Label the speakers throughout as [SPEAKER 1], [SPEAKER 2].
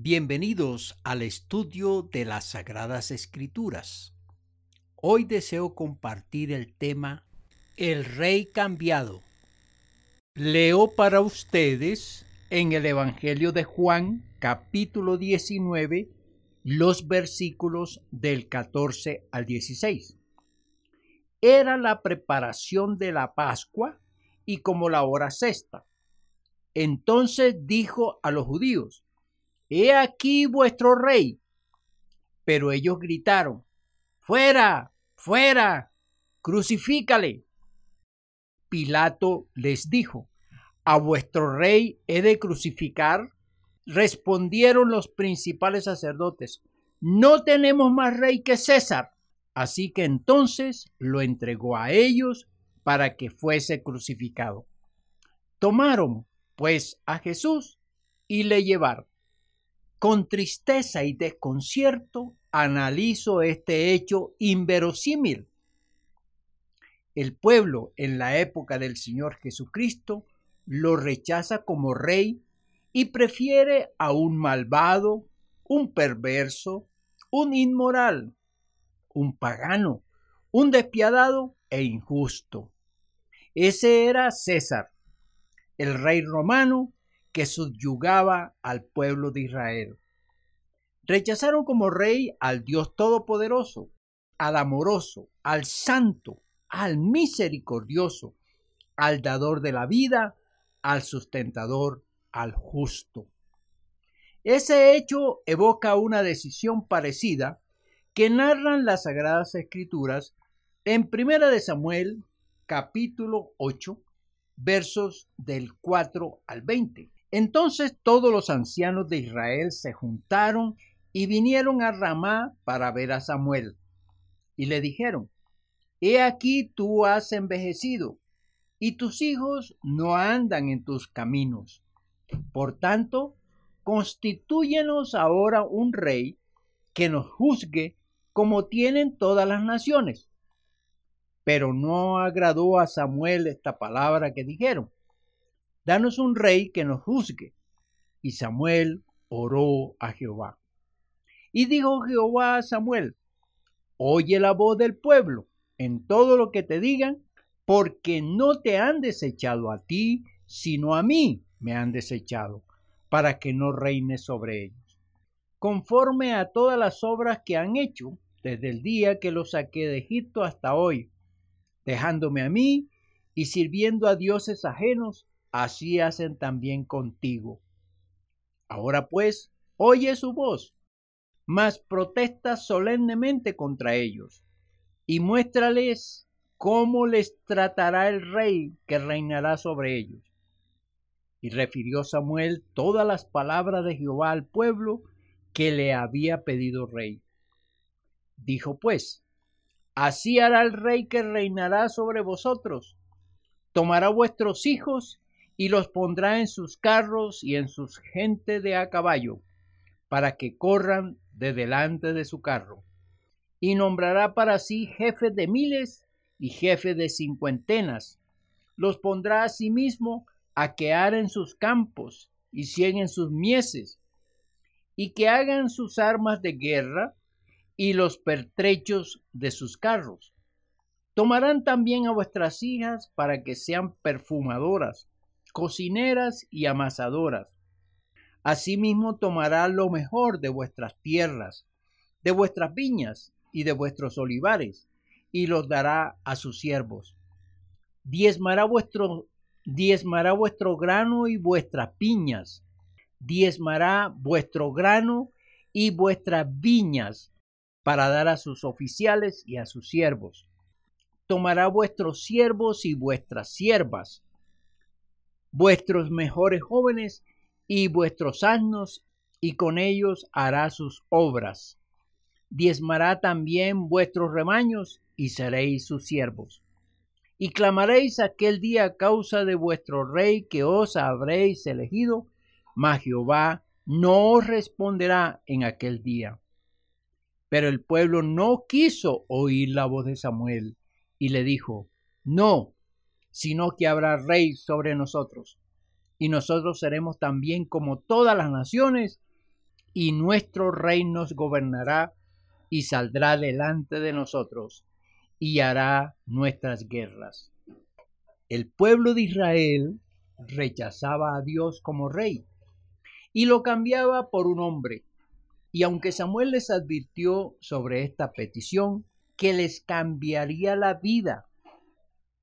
[SPEAKER 1] Bienvenidos al estudio de las Sagradas Escrituras. Hoy deseo compartir el tema El Rey Cambiado. Leo para ustedes en el Evangelio de Juan capítulo 19 los versículos del 14 al 16. Era la preparación de la Pascua y como la hora sexta. Entonces dijo a los judíos, He aquí vuestro rey. Pero ellos gritaron, Fuera, fuera, crucifícale. Pilato les dijo, ¿A vuestro rey he de crucificar? Respondieron los principales sacerdotes, No tenemos más rey que César. Así que entonces lo entregó a ellos para que fuese crucificado. Tomaron, pues, a Jesús y le llevaron. Con tristeza y desconcierto analizo este hecho inverosímil. El pueblo en la época del Señor Jesucristo lo rechaza como rey y prefiere a un malvado, un perverso, un inmoral, un pagano, un despiadado e injusto. Ese era César, el rey romano que subyugaba al pueblo de Israel. Rechazaron como rey al Dios Todopoderoso, al amoroso, al santo, al misericordioso, al dador de la vida, al sustentador, al justo. Ese hecho evoca una decisión parecida que narran las Sagradas Escrituras en Primera de Samuel, capítulo 8, versos del 4 al 20. Entonces todos los ancianos de Israel se juntaron y vinieron a Ramá para ver a Samuel. Y le dijeron, He aquí tú has envejecido, y tus hijos no andan en tus caminos. Por tanto, constitúyenos ahora un rey que nos juzgue como tienen todas las naciones. Pero no agradó a Samuel esta palabra que dijeron danos un rey que nos juzgue. Y Samuel oró a Jehová. Y dijo Jehová a Samuel, oye la voz del pueblo en todo lo que te digan, porque no te han desechado a ti, sino a mí me han desechado, para que no reine sobre ellos. Conforme a todas las obras que han hecho desde el día que los saqué de Egipto hasta hoy, dejándome a mí y sirviendo a dioses ajenos así hacen también contigo. Ahora pues, oye su voz, mas protesta solemnemente contra ellos, y muéstrales cómo les tratará el rey que reinará sobre ellos. Y refirió Samuel todas las palabras de Jehová al pueblo que le había pedido rey. Dijo pues, Así hará el rey que reinará sobre vosotros. Tomará vuestros hijos y los pondrá en sus carros y en sus gente de a caballo, para que corran de delante de su carro. Y nombrará para sí jefes de miles y jefes de cincuentenas. Los pondrá a sí mismo a que aren sus campos y cieguen sus mieses, y que hagan sus armas de guerra y los pertrechos de sus carros. Tomarán también a vuestras hijas para que sean perfumadoras cocineras y amasadoras. Asimismo tomará lo mejor de vuestras tierras, de vuestras viñas y de vuestros olivares, y los dará a sus siervos. Diezmará vuestro, diezmará vuestro grano y vuestras piñas, diezmará vuestro grano y vuestras viñas, para dar a sus oficiales y a sus siervos. Tomará vuestros siervos y vuestras siervas, vuestros mejores jóvenes y vuestros asnos, y con ellos hará sus obras. Diezmará también vuestros rebaños, y seréis sus siervos. Y clamaréis aquel día a causa de vuestro rey que os habréis elegido, mas Jehová no os responderá en aquel día. Pero el pueblo no quiso oír la voz de Samuel, y le dijo, No, sino que habrá rey sobre nosotros. Y nosotros seremos también como todas las naciones, y nuestro rey nos gobernará y saldrá delante de nosotros y hará nuestras guerras. El pueblo de Israel rechazaba a Dios como rey y lo cambiaba por un hombre. Y aunque Samuel les advirtió sobre esta petición, que les cambiaría la vida,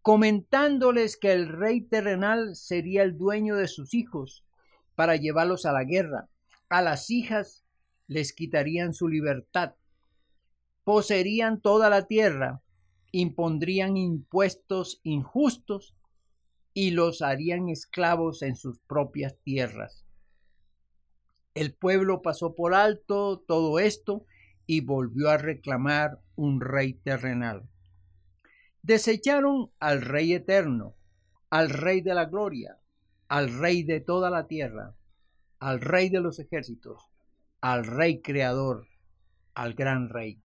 [SPEAKER 1] comentándoles que el rey terrenal sería el dueño de sus hijos para llevarlos a la guerra. A las hijas les quitarían su libertad, poseerían toda la tierra, impondrían impuestos injustos y los harían esclavos en sus propias tierras. El pueblo pasó por alto todo esto y volvió a reclamar un rey terrenal. Desecharon al rey eterno, al rey de la gloria, al rey de toda la tierra, al rey de los ejércitos, al rey creador, al gran rey.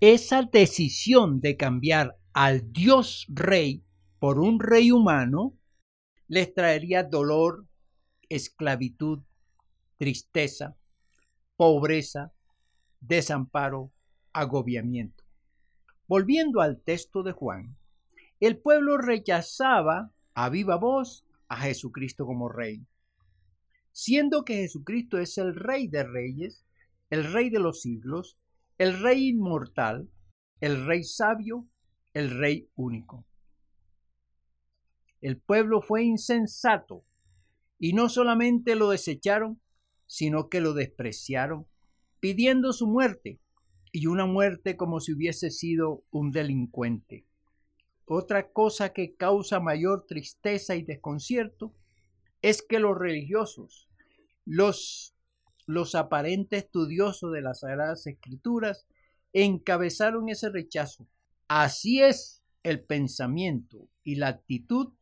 [SPEAKER 1] Esa decisión de cambiar al Dios rey por un rey humano les traería dolor, esclavitud, tristeza, pobreza, desamparo, agobiamiento. Volviendo al texto de Juan, el pueblo rechazaba a viva voz a Jesucristo como rey. Siendo que Jesucristo es el rey de reyes, el rey de los siglos, el rey inmortal, el rey sabio, el rey único. El pueblo fue insensato y no solamente lo desecharon, sino que lo despreciaron, pidiendo su muerte, y una muerte como si hubiese sido un delincuente. Otra cosa que causa mayor tristeza y desconcierto es que los religiosos, los, los aparentes estudiosos de las Sagradas Escrituras, encabezaron ese rechazo. Así es el pensamiento y la actitud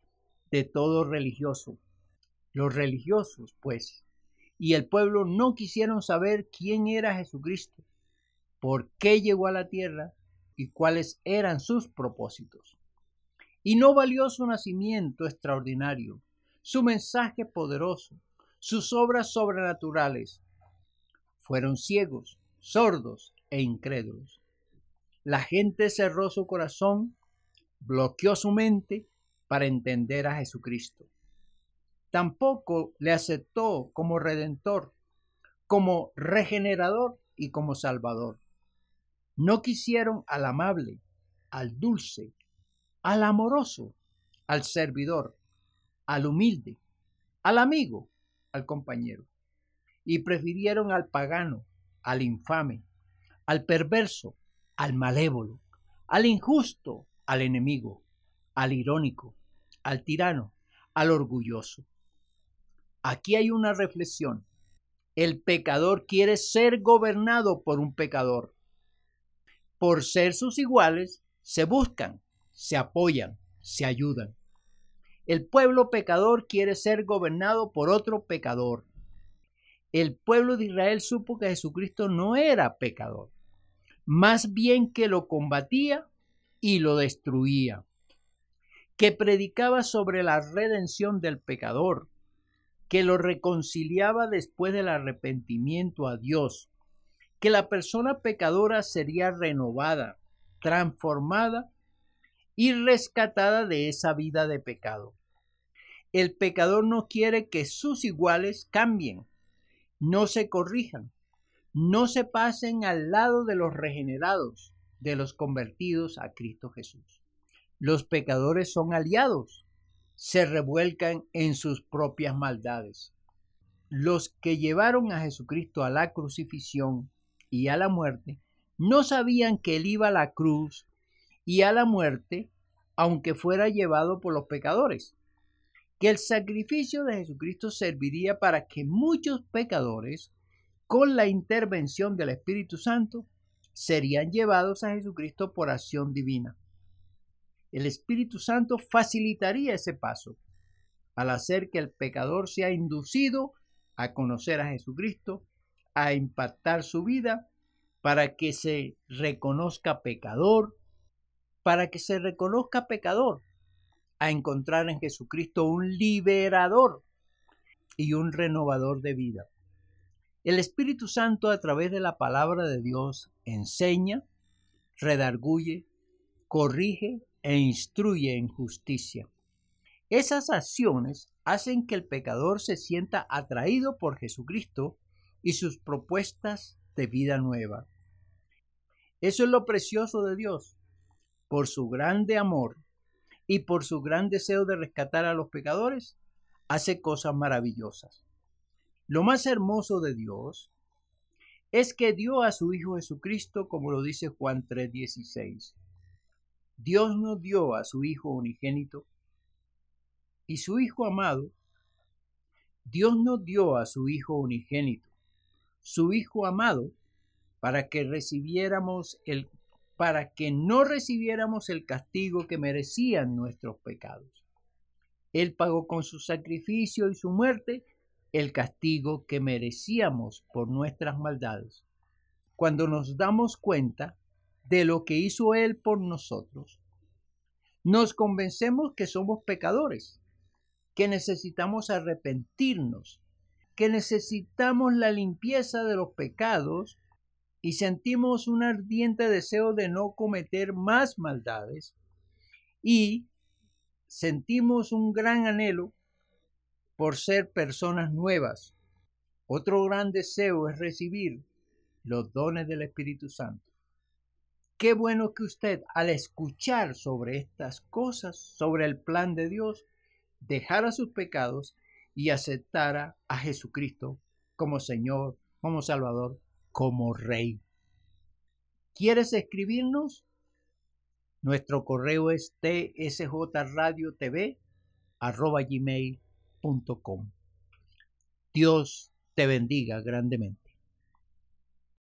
[SPEAKER 1] de todo religioso. Los religiosos, pues, y el pueblo no quisieron saber quién era Jesucristo, por qué llegó a la tierra y cuáles eran sus propósitos. Y no valió su nacimiento extraordinario, su mensaje poderoso, sus obras sobrenaturales. Fueron ciegos, sordos e incrédulos. La gente cerró su corazón, bloqueó su mente para entender a Jesucristo. Tampoco le aceptó como redentor, como regenerador y como salvador. No quisieron al amable, al dulce, al amoroso, al servidor, al humilde, al amigo, al compañero, y prefirieron al pagano, al infame, al perverso, al malévolo, al injusto, al enemigo, al irónico, al tirano, al orgulloso. Aquí hay una reflexión. El pecador quiere ser gobernado por un pecador. Por ser sus iguales, se buscan, se apoyan, se ayudan. El pueblo pecador quiere ser gobernado por otro pecador. El pueblo de Israel supo que Jesucristo no era pecador, más bien que lo combatía y lo destruía, que predicaba sobre la redención del pecador, que lo reconciliaba después del arrepentimiento a Dios, que la persona pecadora sería renovada, transformada y rescatada de esa vida de pecado. El pecador no quiere que sus iguales cambien, no se corrijan, no se pasen al lado de los regenerados, de los convertidos a Cristo Jesús. Los pecadores son aliados, se revuelcan en sus propias maldades. Los que llevaron a Jesucristo a la crucifixión y a la muerte no sabían que él iba a la cruz y a la muerte, aunque fuera llevado por los pecadores, que el sacrificio de Jesucristo serviría para que muchos pecadores, con la intervención del Espíritu Santo, serían llevados a Jesucristo por acción divina. El Espíritu Santo facilitaría ese paso al hacer que el pecador sea inducido a conocer a Jesucristo, a impactar su vida para que se reconozca pecador, para que se reconozca pecador, a encontrar en Jesucristo un liberador y un renovador de vida. El Espíritu Santo a través de la palabra de Dios enseña, redarguye, corrige e instruye en justicia. Esas acciones hacen que el pecador se sienta atraído por Jesucristo y sus propuestas de vida nueva. Eso es lo precioso de Dios. Por su grande amor y por su gran deseo de rescatar a los pecadores, hace cosas maravillosas. Lo más hermoso de Dios es que dio a su Hijo Jesucristo, como lo dice Juan 3:16. Dios nos dio a su Hijo unigénito y su Hijo amado. Dios nos dio a su Hijo unigénito, su Hijo amado, para que recibiéramos el para que no recibiéramos el castigo que merecían nuestros pecados. Él pagó con su sacrificio y su muerte el castigo que merecíamos por nuestras maldades. Cuando nos damos cuenta de lo que hizo Él por nosotros, nos convencemos que somos pecadores, que necesitamos arrepentirnos, que necesitamos la limpieza de los pecados y sentimos un ardiente deseo de no cometer más maldades y sentimos un gran anhelo por ser personas nuevas. Otro gran deseo es recibir los dones del Espíritu Santo. Qué bueno que usted al escuchar sobre estas cosas, sobre el plan de Dios, dejara sus pecados y aceptara a Jesucristo como Señor, como Salvador, como Rey. ¿Quieres escribirnos? Nuestro correo es tsjradiotv arroba gmail Dios te bendiga grandemente.